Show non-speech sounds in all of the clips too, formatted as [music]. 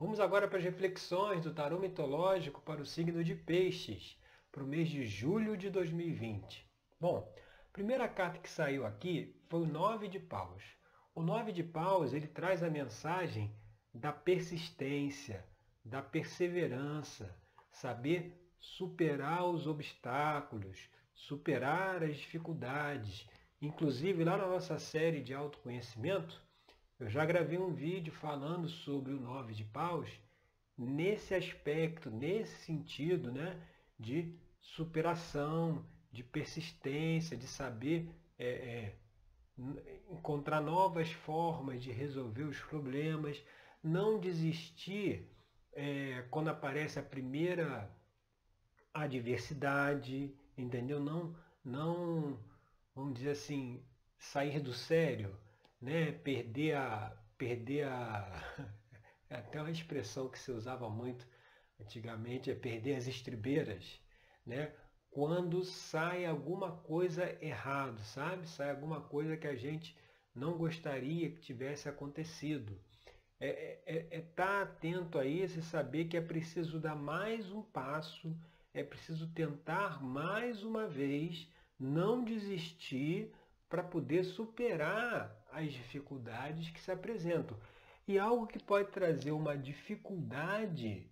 Vamos agora para as reflexões do tarô mitológico para o signo de Peixes, para o mês de julho de 2020. Bom, a primeira carta que saiu aqui foi o Nove de Paus. O Nove de Paus ele traz a mensagem da persistência, da perseverança, saber superar os obstáculos, superar as dificuldades. Inclusive, lá na nossa série de autoconhecimento, eu já gravei um vídeo falando sobre o nove de paus nesse aspecto, nesse sentido, né, de superação, de persistência, de saber é, é, encontrar novas formas de resolver os problemas, não desistir é, quando aparece a primeira adversidade, entendeu? Não, não, vamos dizer assim, sair do sério, né? Perder a, perder a, [laughs] é até uma expressão que se usava muito antigamente é perder as estribeiras, né? Quando sai alguma coisa errado, sabe? Sai alguma coisa que a gente não gostaria que tivesse acontecido. É é, é, é tá atento a isso e saber que é preciso dar mais um passo, é preciso tentar mais uma vez, não desistir para poder superar as dificuldades que se apresentam. E algo que pode trazer uma dificuldade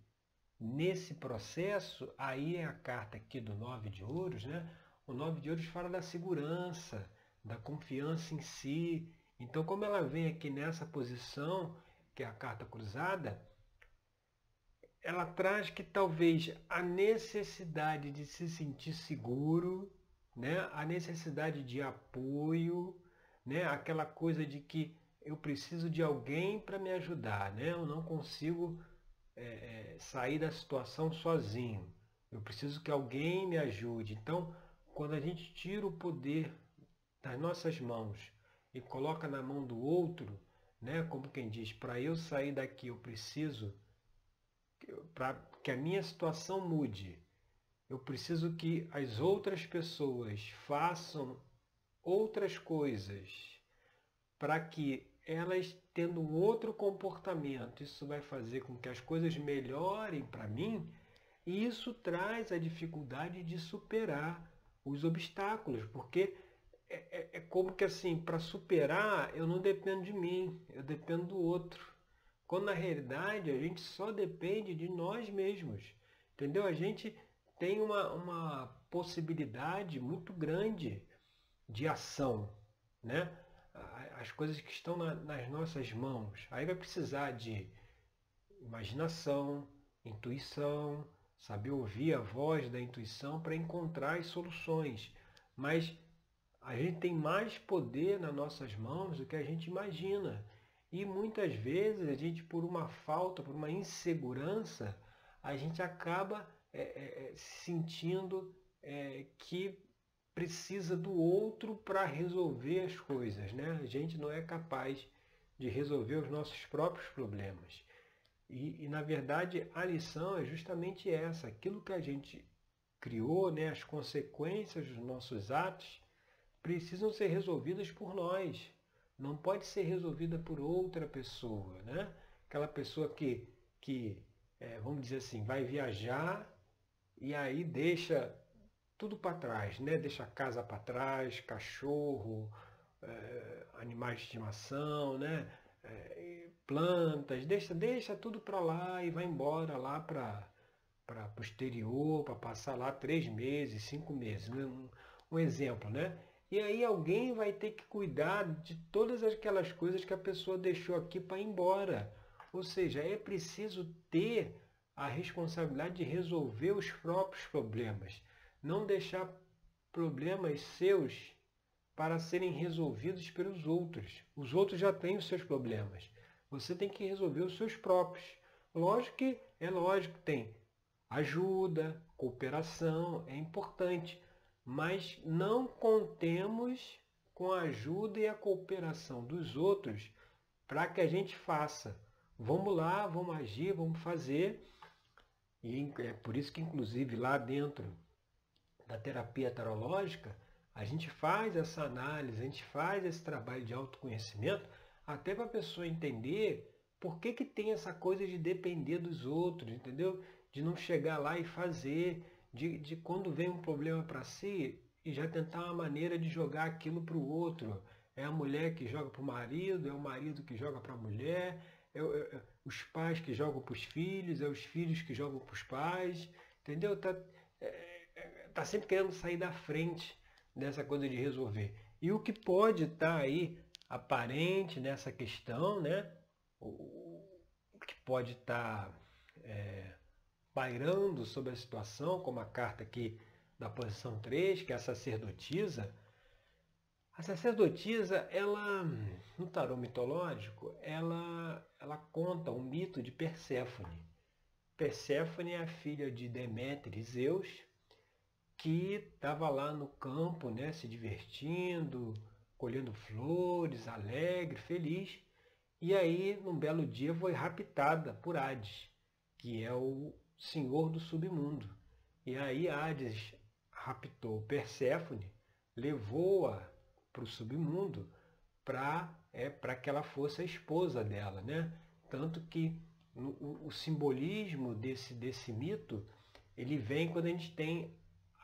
nesse processo, aí é a carta aqui do Nove de Ouros, né? O Nove de Ouros fala da segurança, da confiança em si. Então, como ela vem aqui nessa posição, que é a carta cruzada, ela traz que talvez a necessidade de se sentir seguro, né? a necessidade de apoio, né? aquela coisa de que eu preciso de alguém para me ajudar, né? eu não consigo é, é, sair da situação sozinho, eu preciso que alguém me ajude. Então, quando a gente tira o poder das nossas mãos e coloca na mão do outro, né? Como quem diz, para eu sair daqui eu preciso para que a minha situação mude. Eu preciso que as outras pessoas façam outras coisas para que elas tendo outro comportamento, isso vai fazer com que as coisas melhorem para mim, e isso traz a dificuldade de superar os obstáculos, porque é, é, é como que assim, para superar, eu não dependo de mim, eu dependo do outro. Quando na realidade a gente só depende de nós mesmos. Entendeu? A gente tem uma, uma possibilidade muito grande de ação. Né? As coisas que estão na, nas nossas mãos. Aí vai precisar de imaginação, intuição, saber ouvir a voz da intuição para encontrar as soluções. Mas a gente tem mais poder nas nossas mãos do que a gente imagina. E muitas vezes a gente, por uma falta, por uma insegurança, a gente acaba é, é, é sentindo é, que precisa do outro para resolver as coisas. Né? A gente não é capaz de resolver os nossos próprios problemas. E, e, na verdade a lição é justamente essa, aquilo que a gente criou, né, as consequências dos nossos atos, precisam ser resolvidas por nós. Não pode ser resolvida por outra pessoa. Né? Aquela pessoa que, que é, vamos dizer assim, vai viajar e aí deixa tudo para trás, né? deixa a casa para trás, cachorro, é, animais de estimação, né? É, plantas, deixa, deixa tudo para lá e vai embora lá para para o exterior, para passar lá três meses, cinco meses. Um, um exemplo, né? E aí alguém vai ter que cuidar de todas aquelas coisas que a pessoa deixou aqui para ir embora. Ou seja, é preciso ter a responsabilidade de resolver os próprios problemas. Não deixar problemas seus para serem resolvidos pelos outros. Os outros já têm os seus problemas. Você tem que resolver os seus próprios. Lógico que é lógico que tem ajuda, cooperação, é importante mas não contemos com a ajuda e a cooperação dos outros para que a gente faça. Vamos lá, vamos agir, vamos fazer. E é por isso que, inclusive, lá dentro da terapia tarológica, a gente faz essa análise, a gente faz esse trabalho de autoconhecimento, até para a pessoa entender por que, que tem essa coisa de depender dos outros, entendeu? De não chegar lá e fazer, de, de quando vem um problema para si e já tentar uma maneira de jogar aquilo para o outro. É a mulher que joga para o marido, é o marido que joga para a mulher, é, é, é, os pais que jogam para os filhos, é os filhos que jogam para os pais, entendeu? Tá, é, é, tá sempre querendo sair da frente dessa coisa de resolver. E o que pode estar tá aí aparente nessa questão, né? O, que pode estar tá, é, pairando sobre a situação, como a carta aqui da posição 3, que é a sacerdotisa. A sacerdotisa, ela, no tarô mitológico, ela, ela conta o mito de Perséfone. Perséfone é a filha de Deméter e Zeus, que estava lá no campo, né, se divertindo, colhendo flores, alegre, feliz. E aí, num belo dia, foi raptada por Hades, que é o senhor do submundo. E aí Hades raptou Perséfone, levou-a para o submundo para é, que ela fosse a esposa dela. Né? Tanto que no, o, o, simbolismo desse, desse mito ele vem quando a gente tem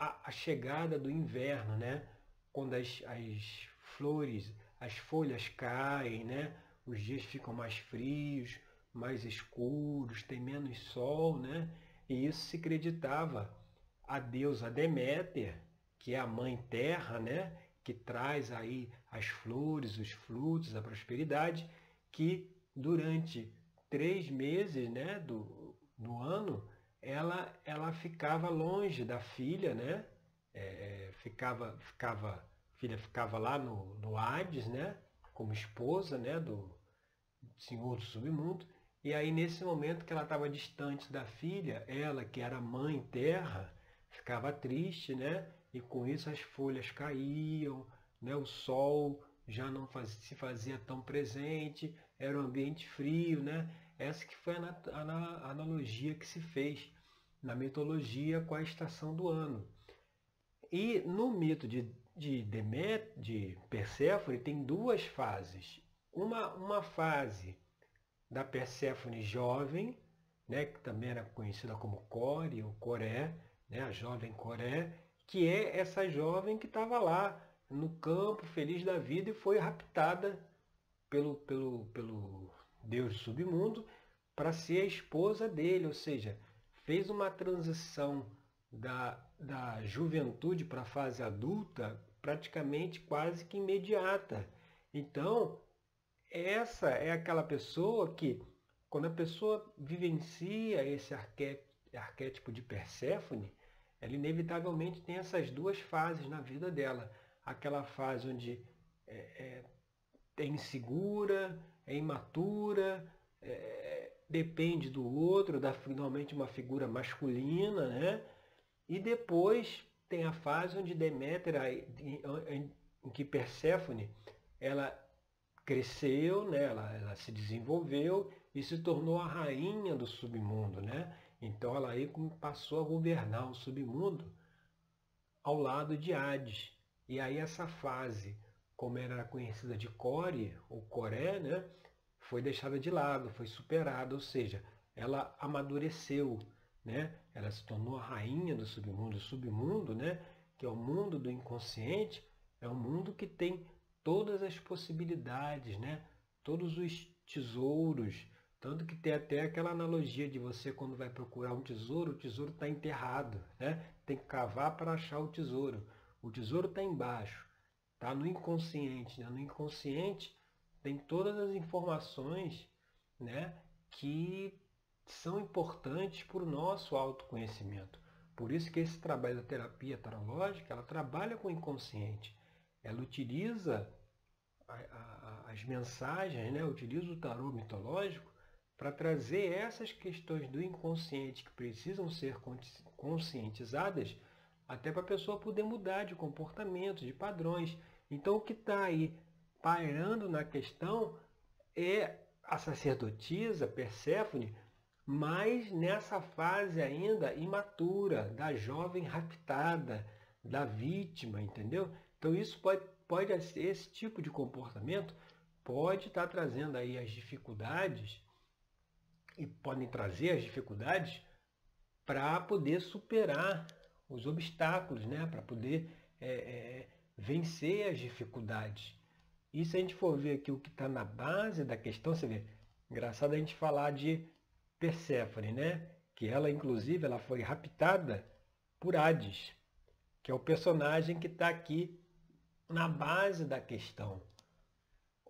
a, a chegada do inverno, né? quando as, as flores, as folhas caem, né? os dias ficam mais frios, mais escuros, tem menos sol, né? E isso se acreditava a deusa Deméter, que é a mãe terra, né? Que traz aí as flores, os frutos, a prosperidade, que durante três meses, né? Do, do ano, ela, ela ficava longe da filha, né? É, ficava, ficava, a filha ficava lá no, no Hades, né? Como esposa, né? Do senhor do submundo e aí, nesse momento que ela estava distante da filha, ela, que era mãe terra, ficava triste, né? E com isso as folhas caíam, né? o sol já não se fazia tão presente, era um ambiente frio, né? Essa que foi a, a, analogia que se fez na mitologia com a estação do ano. E no mito de, de Demet, de Perséfone, tem duas fases. Uma, uma fase da Perséfone jovem, né, que também era conhecida como Core ou Coré, né, a jovem Coré, que é essa jovem que estava lá no campo, feliz da vida, e foi raptada pelo, pelo, pelo deus do submundo para ser a esposa dele, ou seja, fez uma transição da, da juventude para a fase adulta praticamente quase que imediata. Então, essa é aquela pessoa que, quando a pessoa vivencia esse arquétipo de Perséfone, ela inevitavelmente tem essas duas fases na vida dela. Aquela fase onde é, é, é insegura, é imatura, é, depende do outro, da finalmente uma figura masculina, né? E depois tem a fase onde Deméter, em, em, em que Perséfone, ela cresceu, né? ela, ela se desenvolveu e se tornou a rainha do submundo. Né? Então ela aí passou a governar o submundo ao lado de Hades. E aí essa fase, como era conhecida de Core, ou Coré, né? foi deixada de lado, foi superada, ou seja, ela amadureceu, né? ela se tornou a rainha do submundo. O submundo, né? que é o mundo do inconsciente, é um mundo que tem todas as possibilidades, né? todos os tesouros. Tanto que tem até aquela analogia de você quando vai procurar um tesouro, o tesouro está enterrado. Né? Tem que cavar para achar o tesouro. O tesouro está embaixo, está no inconsciente. Né? No inconsciente tem todas as informações né, que são importantes para o nosso autoconhecimento. Por isso que esse trabalho da terapia tarológica, ela trabalha com o inconsciente ela utiliza a, a, as mensagens, né? utiliza o tarô mitológico para trazer essas questões do inconsciente que precisam ser conscientizadas até para a pessoa poder mudar de comportamento, de padrões. Então o que está aí pairando na questão é a sacerdotisa Perséfone, mas nessa fase ainda imatura, da jovem raptada, da vítima, entendeu? Então isso pode, pode esse tipo de comportamento pode estar trazendo aí as dificuldades e podem trazer as dificuldades para poder superar os obstáculos, né? para poder é, é, vencer as dificuldades. E se a gente for ver aqui o que está na base da questão, você vê, engraçado a gente falar de Perséfone, né? que ela, inclusive, ela foi raptada por Hades, que é o personagem que está aqui na base da questão.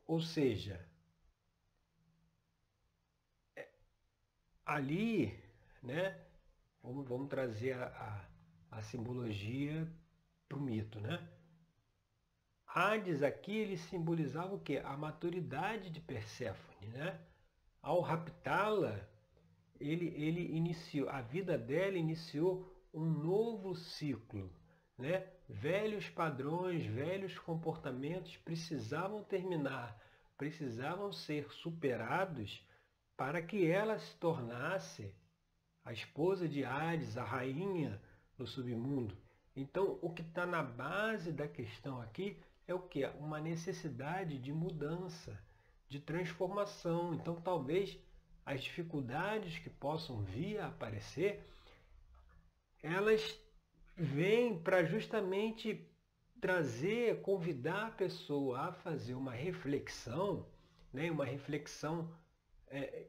Ou seja, é, ali, né, vamos, vamos trazer a, a, a simbologia para o mito, né? Hades aqui ele simbolizava o quê? A maturidade de Perséfone, né? Ao raptá-la, ele, ele iniciou, a vida dela iniciou um novo ciclo, né? Velhos padrões, velhos comportamentos precisavam terminar, precisavam ser superados para que ela se tornasse a esposa de Hades, a rainha do submundo. Então, o que está na base da questão aqui é o que? Uma necessidade de mudança, de transformação. Então, talvez as dificuldades que possam vir a aparecer, elas vêm para justamente trazer, convidar a pessoa a fazer uma reflexão, né? uma reflexão é,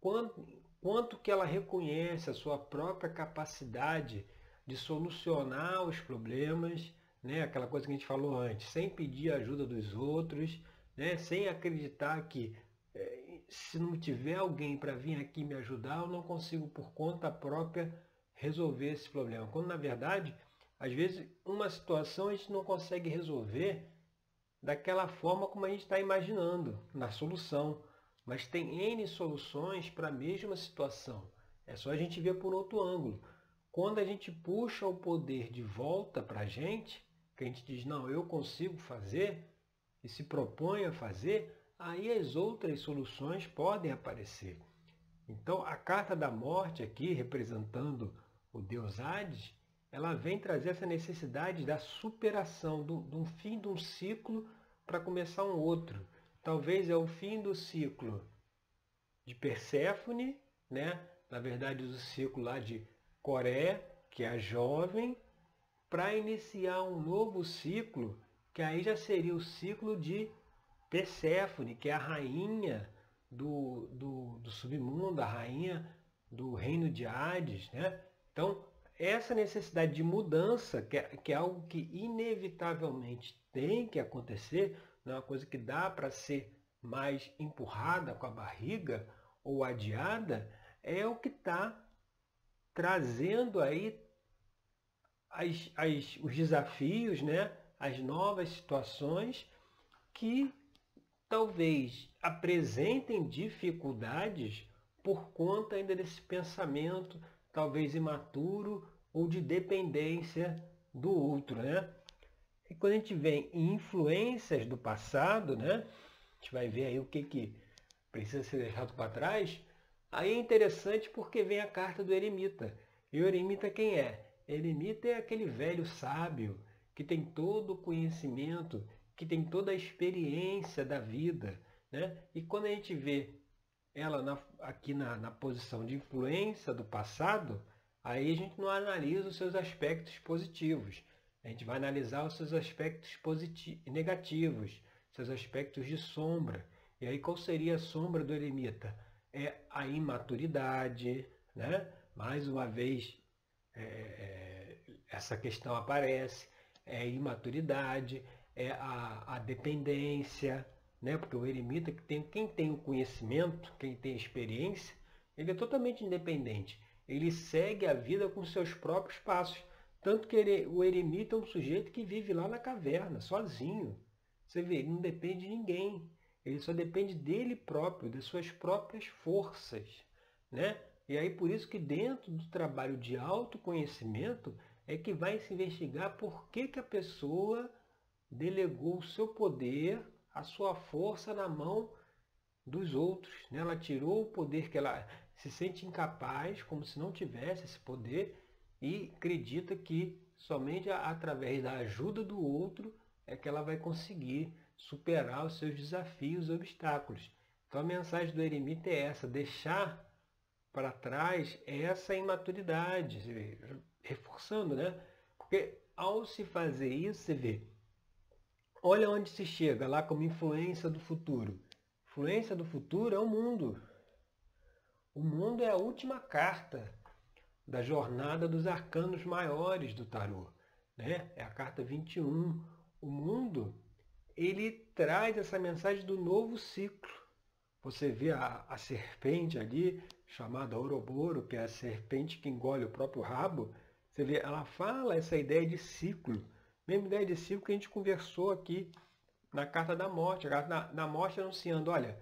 quanto, quanto que ela reconhece a sua própria capacidade de solucionar os problemas, né? aquela coisa que a gente falou antes, sem pedir ajuda dos outros, né? sem acreditar que é, se não tiver alguém para vir aqui me ajudar, eu não consigo por conta própria resolver esse problema. Quando na verdade, às vezes uma situação a gente não consegue resolver daquela forma como a gente está imaginando, na solução. Mas tem N soluções para a mesma situação. É só a gente ver por outro ângulo. Quando a gente puxa o poder de volta para a gente, que a gente diz, não, eu consigo fazer, e se propõe a fazer, aí as outras soluções podem aparecer. Então, a carta da morte aqui, representando o deus Hades, ela vem trazer essa necessidade da superação, do, do fim de um ciclo para começar um outro. Talvez é o fim do ciclo de Perséfone, né? na verdade, do ciclo lá de Coré, que é a jovem, para iniciar um novo ciclo, que aí já seria o ciclo de Perséfone, que é a rainha do, do, do submundo, a rainha do reino de Hades. Né? Então, essa necessidade de mudança, que é, que é algo que inevitavelmente tem que acontecer, não é uma coisa que dá para ser mais empurrada com a barriga ou adiada, é o que está trazendo aí as, as, os desafios, né? as novas situações que talvez apresentem dificuldades por conta ainda desse pensamento talvez imaturo ou de dependência do outro, né? E quando a gente vem em influências do passado, né? A gente vai ver aí o que, que precisa ser deixado para trás. Aí é interessante porque vem a carta do eremita. E o eremita quem é? Eremita é aquele velho sábio que tem todo o conhecimento, que tem toda a experiência da vida. Né? E quando a gente vê ela na, aqui na, na posição de influência do passado, aí a gente não analisa os seus aspectos positivos. A gente vai analisar os seus aspectos positivos, negativos, seus aspectos de sombra. E aí qual seria a sombra do eremita? É a imaturidade, né? Mais uma vez é, é, essa questão aparece, é imaturidade, é a, a dependência, né? Porque o eremita, que tem, quem tem o conhecimento, quem tem experiência, ele é totalmente independente. Ele segue a vida com seus próprios passos. Tanto que ele, o eremita é um sujeito que vive lá na caverna, sozinho. Você vê, ele não depende de ninguém. Ele só depende dele próprio, das suas próprias forças. Né? E aí por isso que dentro do trabalho de autoconhecimento é que vai se investigar por que, que a pessoa delegou o seu poder a sua força na mão dos outros. Né? Ela tirou o poder que ela se sente incapaz, como se não tivesse esse poder, e acredita que somente através da ajuda do outro é que ela vai conseguir superar os seus desafios e obstáculos. Então a mensagem do eremita é essa, deixar para trás essa imaturidade, reforçando, né? Porque ao se fazer isso, você vê, olha onde se chega lá como influência do futuro. Influência do futuro é o mundo. O mundo é a última carta da jornada dos arcanos maiores do tarô. Né? É a carta 21. O mundo, ele traz essa mensagem do novo ciclo. Você vê a, a serpente ali, chamada Ouroboros, que é a serpente que engole o próprio rabo. Você vê, ela fala essa ideia de ciclo. Mesma ideia de ciclo que a gente conversou aqui na carta da morte. A carta da, da morte anunciando, olha,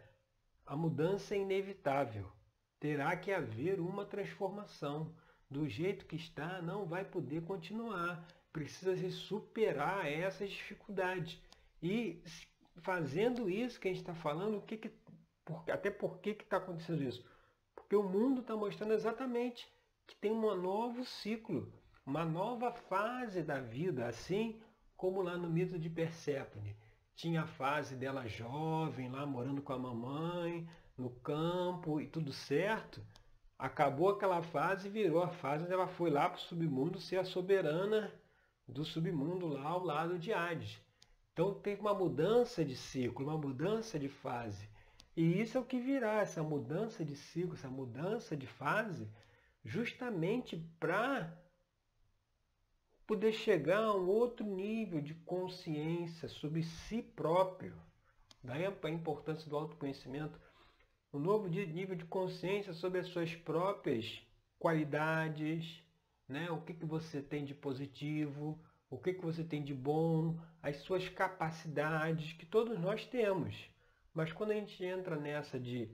a mudança é inevitável. Terá que haver uma transformação do jeito que está, não vai poder continuar. Precisa se superar essas dificuldades. E fazendo isso que a gente está falando, o que que, até por que está acontecendo isso? Porque o mundo está mostrando exatamente que tem um novo ciclo, uma nova fase da vida, assim como lá no mito de Perséfone. Tinha a fase dela jovem, lá morando com a mamãe, no campo e tudo certo. Acabou aquela fase e virou a fase onde ela foi lá para o submundo ser a soberana do submundo lá ao lado de Hades. Então teve uma mudança de ciclo, uma mudança de fase. E isso é o que virá, essa mudança de ciclo, essa mudança de fase, justamente para poder chegar a um outro nível de consciência sobre si próprio. Daí a importância do autoconhecimento um novo nível de consciência sobre as suas próprias qualidades, né? o que, que você tem de positivo, o que, que você tem de bom, as suas capacidades, que todos nós temos. Mas quando a gente entra nessa de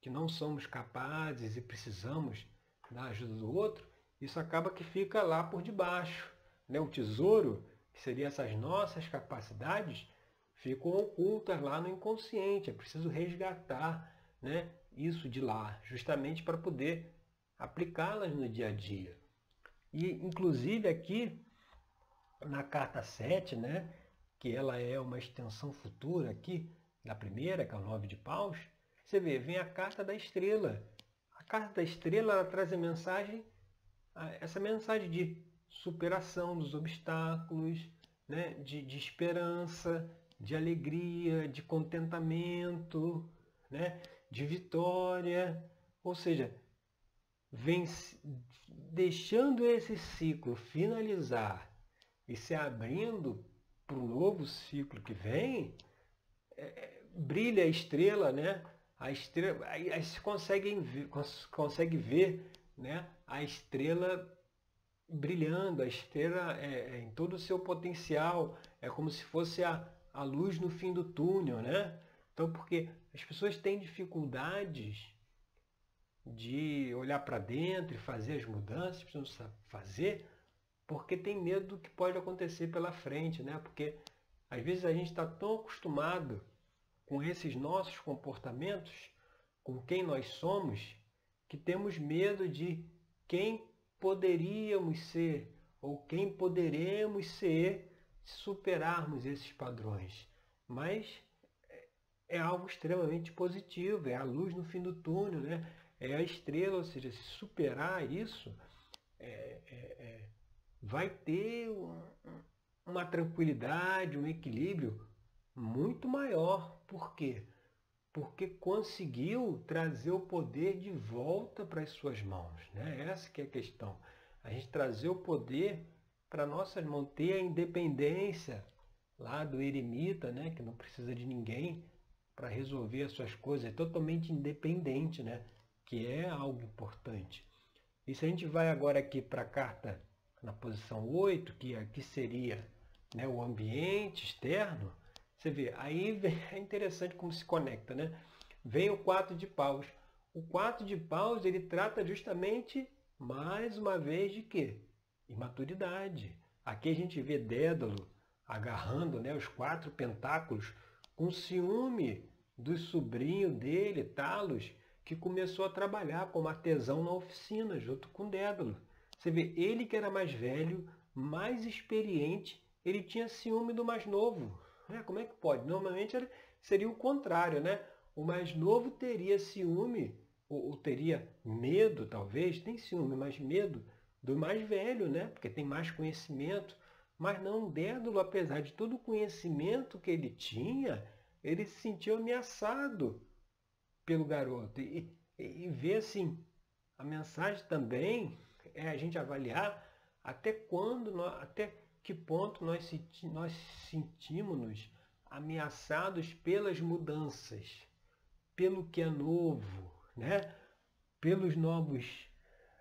que não somos capazes e precisamos da ajuda do outro, isso acaba que fica lá por debaixo. Né? O tesouro, que seriam essas nossas capacidades, ficam ocultas lá no inconsciente. É preciso resgatar né, isso de lá, justamente para poder aplicá-las no dia a dia. E, inclusive, aqui na carta 7, né, que ela é uma extensão futura aqui da primeira, que é o 9 de paus, você vê, vem a carta da estrela. A carta da estrela ela traz a mensagem, essa mensagem de superação dos obstáculos, né, de, de esperança, de alegria, de contentamento, né? de vitória. Ou seja, vem deixando esse ciclo finalizar e se abrindo para o novo ciclo que vem, é, é brilha a estrela, né? A estrela, aí, aí se conseguem ver, cons, consegue ver né? a estrela brilhando, a estrela é, é, em todo o seu potencial, é como se fosse a, a luz no fim do túnel, né? Então, porque as pessoas têm dificuldades de olhar para dentro e fazer as mudanças, precisam fazer, porque tem medo do que pode acontecer pela frente, né? Porque às vezes a gente está tão acostumado com esses nossos comportamentos, com quem nós somos, que temos medo de quem poderíamos ser ou quem poderemos ser superarmos esses padrões. Mas é algo extremamente positivo, é a luz no fim do túnel, né? é a estrela, ou seja, se superar isso, é, é, é, vai ter um, uma tranquilidade, um equilíbrio muito maior. Por quê? Porque conseguiu trazer o poder de volta para as suas mãos. Né? Essa que é a questão. A gente trazer o poder para nossas mãos, ter a independência lá do eremita, né, que não precisa de ninguém para resolver as suas coisas, é totalmente independente, né, que é algo importante. E se a gente vai agora aqui para a carta na posição 8, que aqui seria né, o ambiente externo, você vê, aí [laughs] é interessante como se conecta, né? Vem o 4 de paus. O 4 de paus, ele trata justamente, mais uma vez, de quê? imaturidade. Aqui a gente vê Dédalo agarrando né, os quatro pentáculos com ciúme do sobrinho dele, Talos, que começou a trabalhar como artesão na oficina junto com Dédalo. Você vê, ele que era mais velho, mais experiente, ele tinha ciúme do mais novo. É, como é que pode? Normalmente seria o contrário, né? O mais novo teria ciúme ou, ou teria medo, talvez, tem ciúme, mas medo do mais velho, né? Porque tem mais conhecimento. Mas não, Dédalo, apesar de todo o conhecimento que ele tinha, ele se sentiu ameaçado pelo garoto. E, e, e ver assim, a mensagem também é a gente avaliar até quando, até que ponto nós, senti, nós sentimos-nos ameaçados pelas mudanças, pelo que é novo, né? pelos novos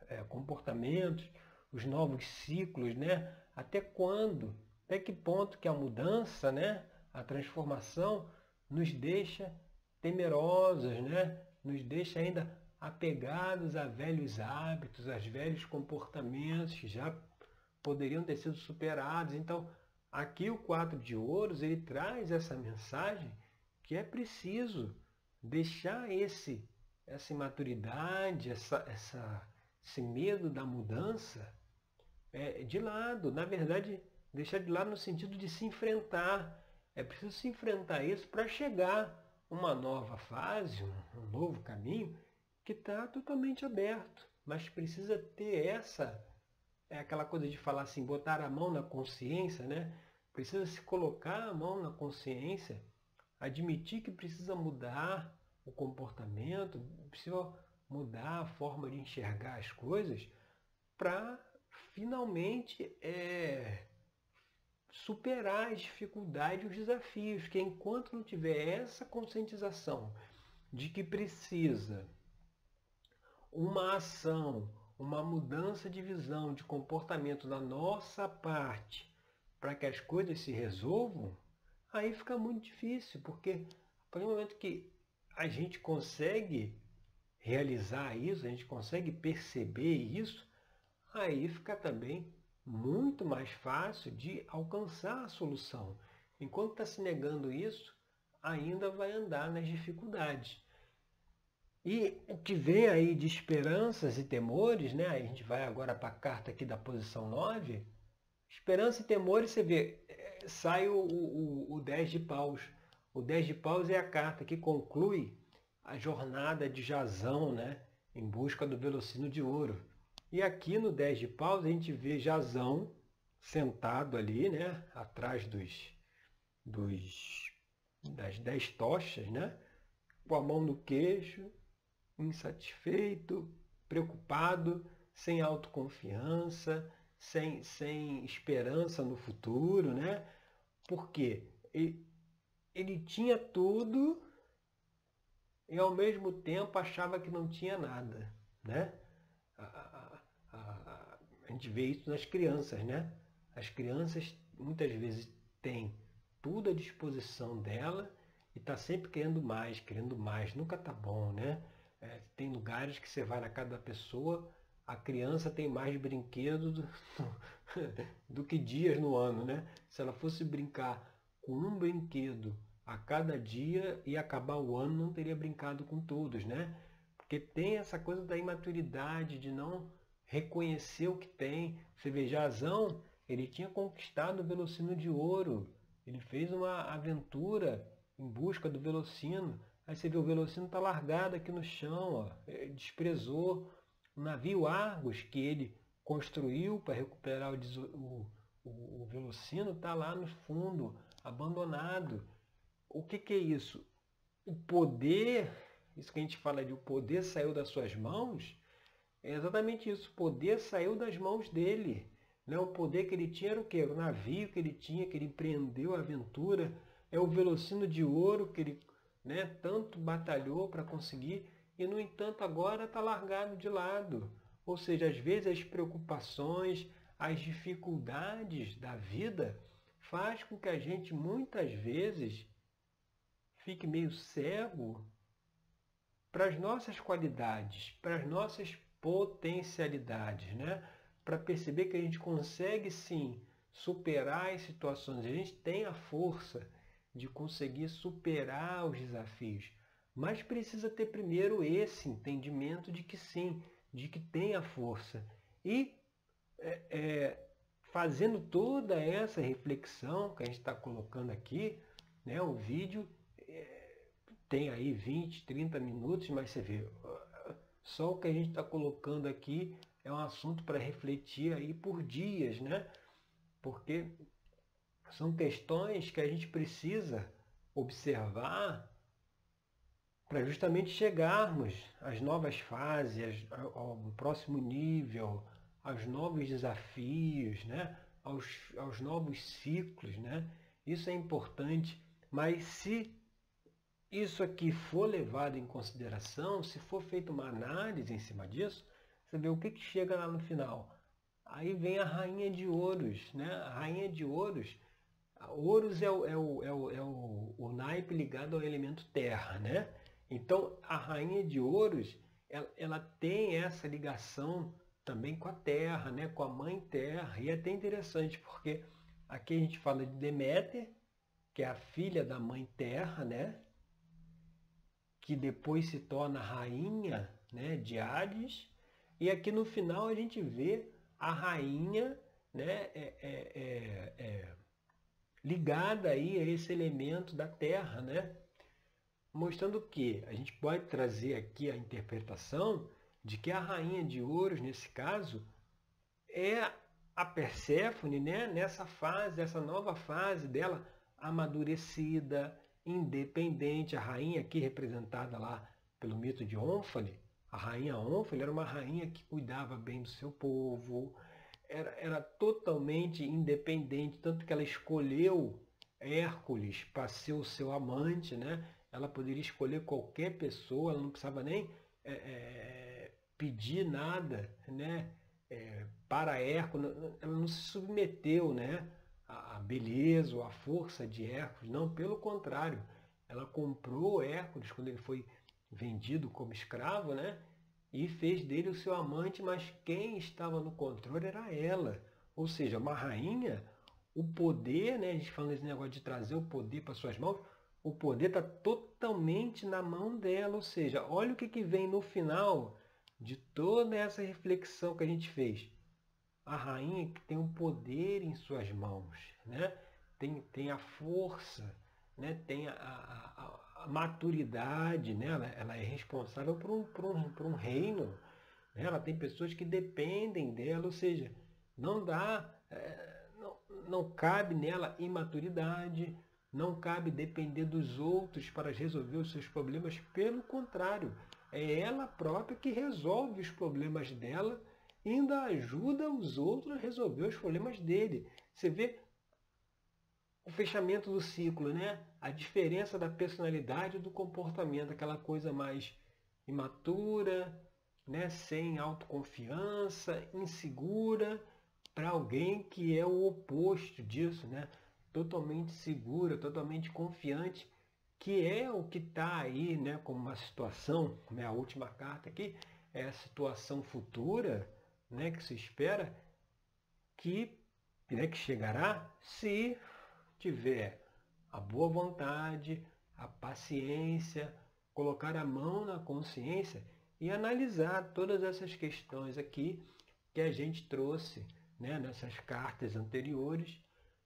é, comportamentos, os novos ciclos, né? Até quando? Até que ponto que a mudança, né? A transformação nos deixa temerosos, né? Nos deixa ainda apegados a velhos hábitos, a velhos comportamentos já poderiam ter sido superados. Então, aqui o quatro de ouros, ele traz essa mensagem que é preciso deixar esse essa imaturidade, essa, essa, esse medo da mudança é, de lado. Na verdade, deixar de lado no sentido de se enfrentar. É preciso se enfrentar isso para chegar uma nova fase, um, um novo caminho que está totalmente aberto. Mas precisa ter essa, é aquela coisa de falar assim, botar a mão na consciência, né? Precisa se colocar a mão na consciência, admitir que precisa mudar o comportamento, precisa mudar a forma de enxergar as coisas para finalmente é, superar as dificuldades e os desafios, que enquanto não tiver essa conscientização de que precisa uma ação, uma mudança de visão, de comportamento da nossa parte para que as coisas se resolvam, aí fica muito difícil, porque a partir do momento que a gente consegue realizar isso, a gente consegue perceber isso, aí fica também muito mais fácil de alcançar a solução. Enquanto está se negando isso, ainda vai andar nas dificuldades. E o que vem aí de esperanças e temores, né? a gente vai agora para a carta aqui da posição 9. Esperança e temores, você vê, eh, sai o, o, o 10 de paus. O 10 de paus é a carta que conclui a jornada de Jazão, né? em busca do velocino de ouro. E aqui no 10 de paus a gente vê Jazão sentado ali, né? atrás dos, dos, das 10 tochas, né? com a mão no queixo, insatisfeito, preocupado, sem autoconfiança, sem, sem esperança no futuro, né? Porque ele, ele tinha tudo e ao mesmo tempo achava que não tinha nada, né? A, a, a, a gente vê isso nas crianças, né? As crianças muitas vezes têm tudo à disposição dela e está sempre querendo mais, querendo mais, nunca está bom, né? É, tem lugares que você vai na casa da pessoa, a criança tem mais brinquedos do, [laughs] do que dias no ano, né? Se ela fosse brincar com um brinquedo a cada dia e acabar o ano não teria brincado com todos, né? Porque tem essa coisa da imaturidade, de não reconhecer o que tem. Você vê, Jazão, ele tinha conquistado o velocino de ouro. Ele fez uma aventura em busca do velocino. Aí você vê o Velocino está largado aqui no chão, ó. Ele desprezou o navio Argos que ele construiu para recuperar o, o, o, o Velocino, está lá no fundo, abandonado. O que, que é isso? O poder, isso que a gente fala de o poder saiu das suas mãos, é exatamente isso. O poder saiu das mãos dele. Né? O poder que ele tinha era o quê? O navio que ele tinha, que ele empreendeu a aventura. É o velocino de ouro que ele né? tanto batalhou para conseguir e, no entanto, agora está largado de lado. Ou seja, às vezes as preocupações, as dificuldades da vida faz com que a gente muitas vezes fique meio cego para as nossas qualidades, para as nossas potencialidades, né? Para perceber que a gente consegue sim superar as situações, a gente tem a força de conseguir superar os desafios. Mas precisa ter primeiro esse entendimento de que sim, de que tem a força. E é, é, fazendo toda essa reflexão que a gente está colocando aqui, né, o vídeo é, tem aí 20, 30 minutos, mas você vê, Só o que a gente está colocando aqui é um assunto para refletir aí por dias, né? Porque são questões que a gente precisa observar para justamente chegarmos às novas fases, ao próximo nível, aos novos desafios, né? aos, aos novos ciclos. Né? Isso é importante, mas se isso aqui for levado em consideração, se for feita uma análise em cima disso, você vê o que, que chega lá no final. Aí vem a rainha de ouros, né? A rainha de ouros, ouros é o, é o, é o, é o, o naipe ligado ao elemento terra, né? Então a rainha de ouros, ela, ela tem essa ligação também com a terra, né? Com a mãe terra. E é até interessante porque aqui a gente fala de Deméter, que é a filha da mãe terra, né? que depois se torna rainha né, de Hades. E aqui no final a gente vê a rainha né, é, é, é, é, ligada aí a esse elemento da terra, né? mostrando que a gente pode trazer aqui a interpretação de que a rainha de ouros, nesse caso, é a Perséfone né, nessa fase, essa nova fase dela amadurecida, independente. A rainha aqui representada lá pelo mito de Ônfale, a rainha Ônfale era uma rainha que cuidava bem do seu povo, era, era totalmente independente, tanto que ela escolheu Hércules para ser o seu amante, né? Ela poderia escolher qualquer pessoa, ela não precisava nem é, é, pedir nada, né? É, para Hércules, ela não se submeteu, né? a beleza ou a força de Hércules, não, pelo contrário, ela comprou Hércules quando ele foi vendido como escravo, né? E fez dele o seu amante, mas quem estava no controle era ela. Ou seja, uma rainha, o poder, né? A gente falando desse negócio de trazer o poder para suas mãos, o poder está totalmente na mão dela. Ou seja, olha o que, que vem no final de toda essa reflexão que a gente fez a rainha que tem o poder em suas mãos, né? tem, tem a força, né? tem a, a, a maturidade, né? ela, ela, é responsável por um, por um, por um reino, né? ela tem pessoas que dependem dela, ou seja, não dá, é, não, não cabe nela imaturidade, não cabe depender dos outros para resolver os seus problemas, pelo contrário, é ela própria que resolve os problemas dela ainda ajuda os outros a resolver os problemas dele. Você vê o fechamento do ciclo, né? A diferença da personalidade do comportamento, aquela coisa mais imatura, né? sem autoconfiança, insegura, para alguém que é o oposto disso, né? totalmente segura, totalmente confiante, que é o que está aí né? como uma situação, né? a última carta aqui, é a situação futura, né, que se espera que, né, que chegará se tiver a boa vontade, a paciência, colocar a mão na consciência e analisar todas essas questões aqui que a gente trouxe né, nessas cartas anteriores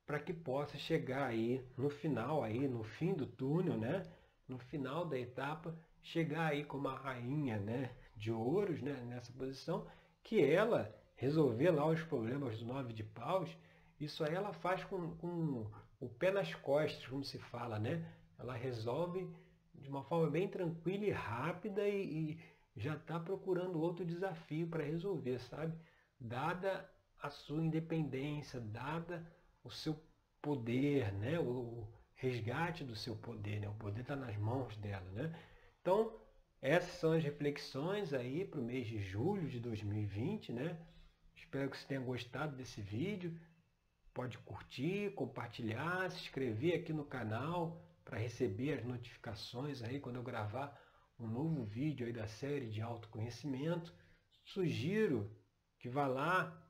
para que possa chegar aí no final, aí no fim do túnel, né, no final da etapa, chegar aí como a rainha né, de ouros né, nessa posição que ela resolver lá os problemas do nove de paus, isso aí ela faz com, com o pé nas costas, como se fala, né? Ela resolve de uma forma bem tranquila e rápida e, e já está procurando outro desafio para resolver, sabe? Dada a sua independência, dada o seu poder, né? O resgate do seu poder, né? O poder está nas mãos dela, né? Então, essas são as reflexões aí para o mês de julho de 2020, né? Espero que você tenha gostado desse vídeo. Pode curtir, compartilhar, se inscrever aqui no canal para receber as notificações aí quando eu gravar um novo vídeo aí da série de autoconhecimento. Sugiro que vá lá,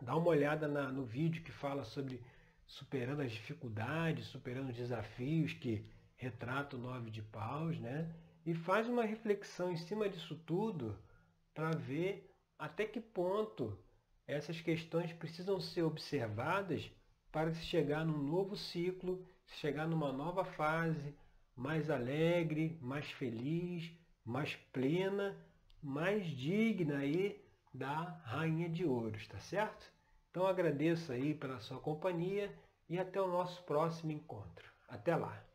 dá uma olhada na, no vídeo que fala sobre superando as dificuldades, superando os desafios que retrata o nove de paus, né? e faz uma reflexão em cima disso tudo para ver até que ponto essas questões precisam ser observadas para se chegar num novo ciclo, se chegar numa nova fase mais alegre, mais feliz, mais plena mais digna aí da Rainha de Ouros, tá certo? Então agradeço aí pela sua companhia e até o nosso próximo encontro. Até lá!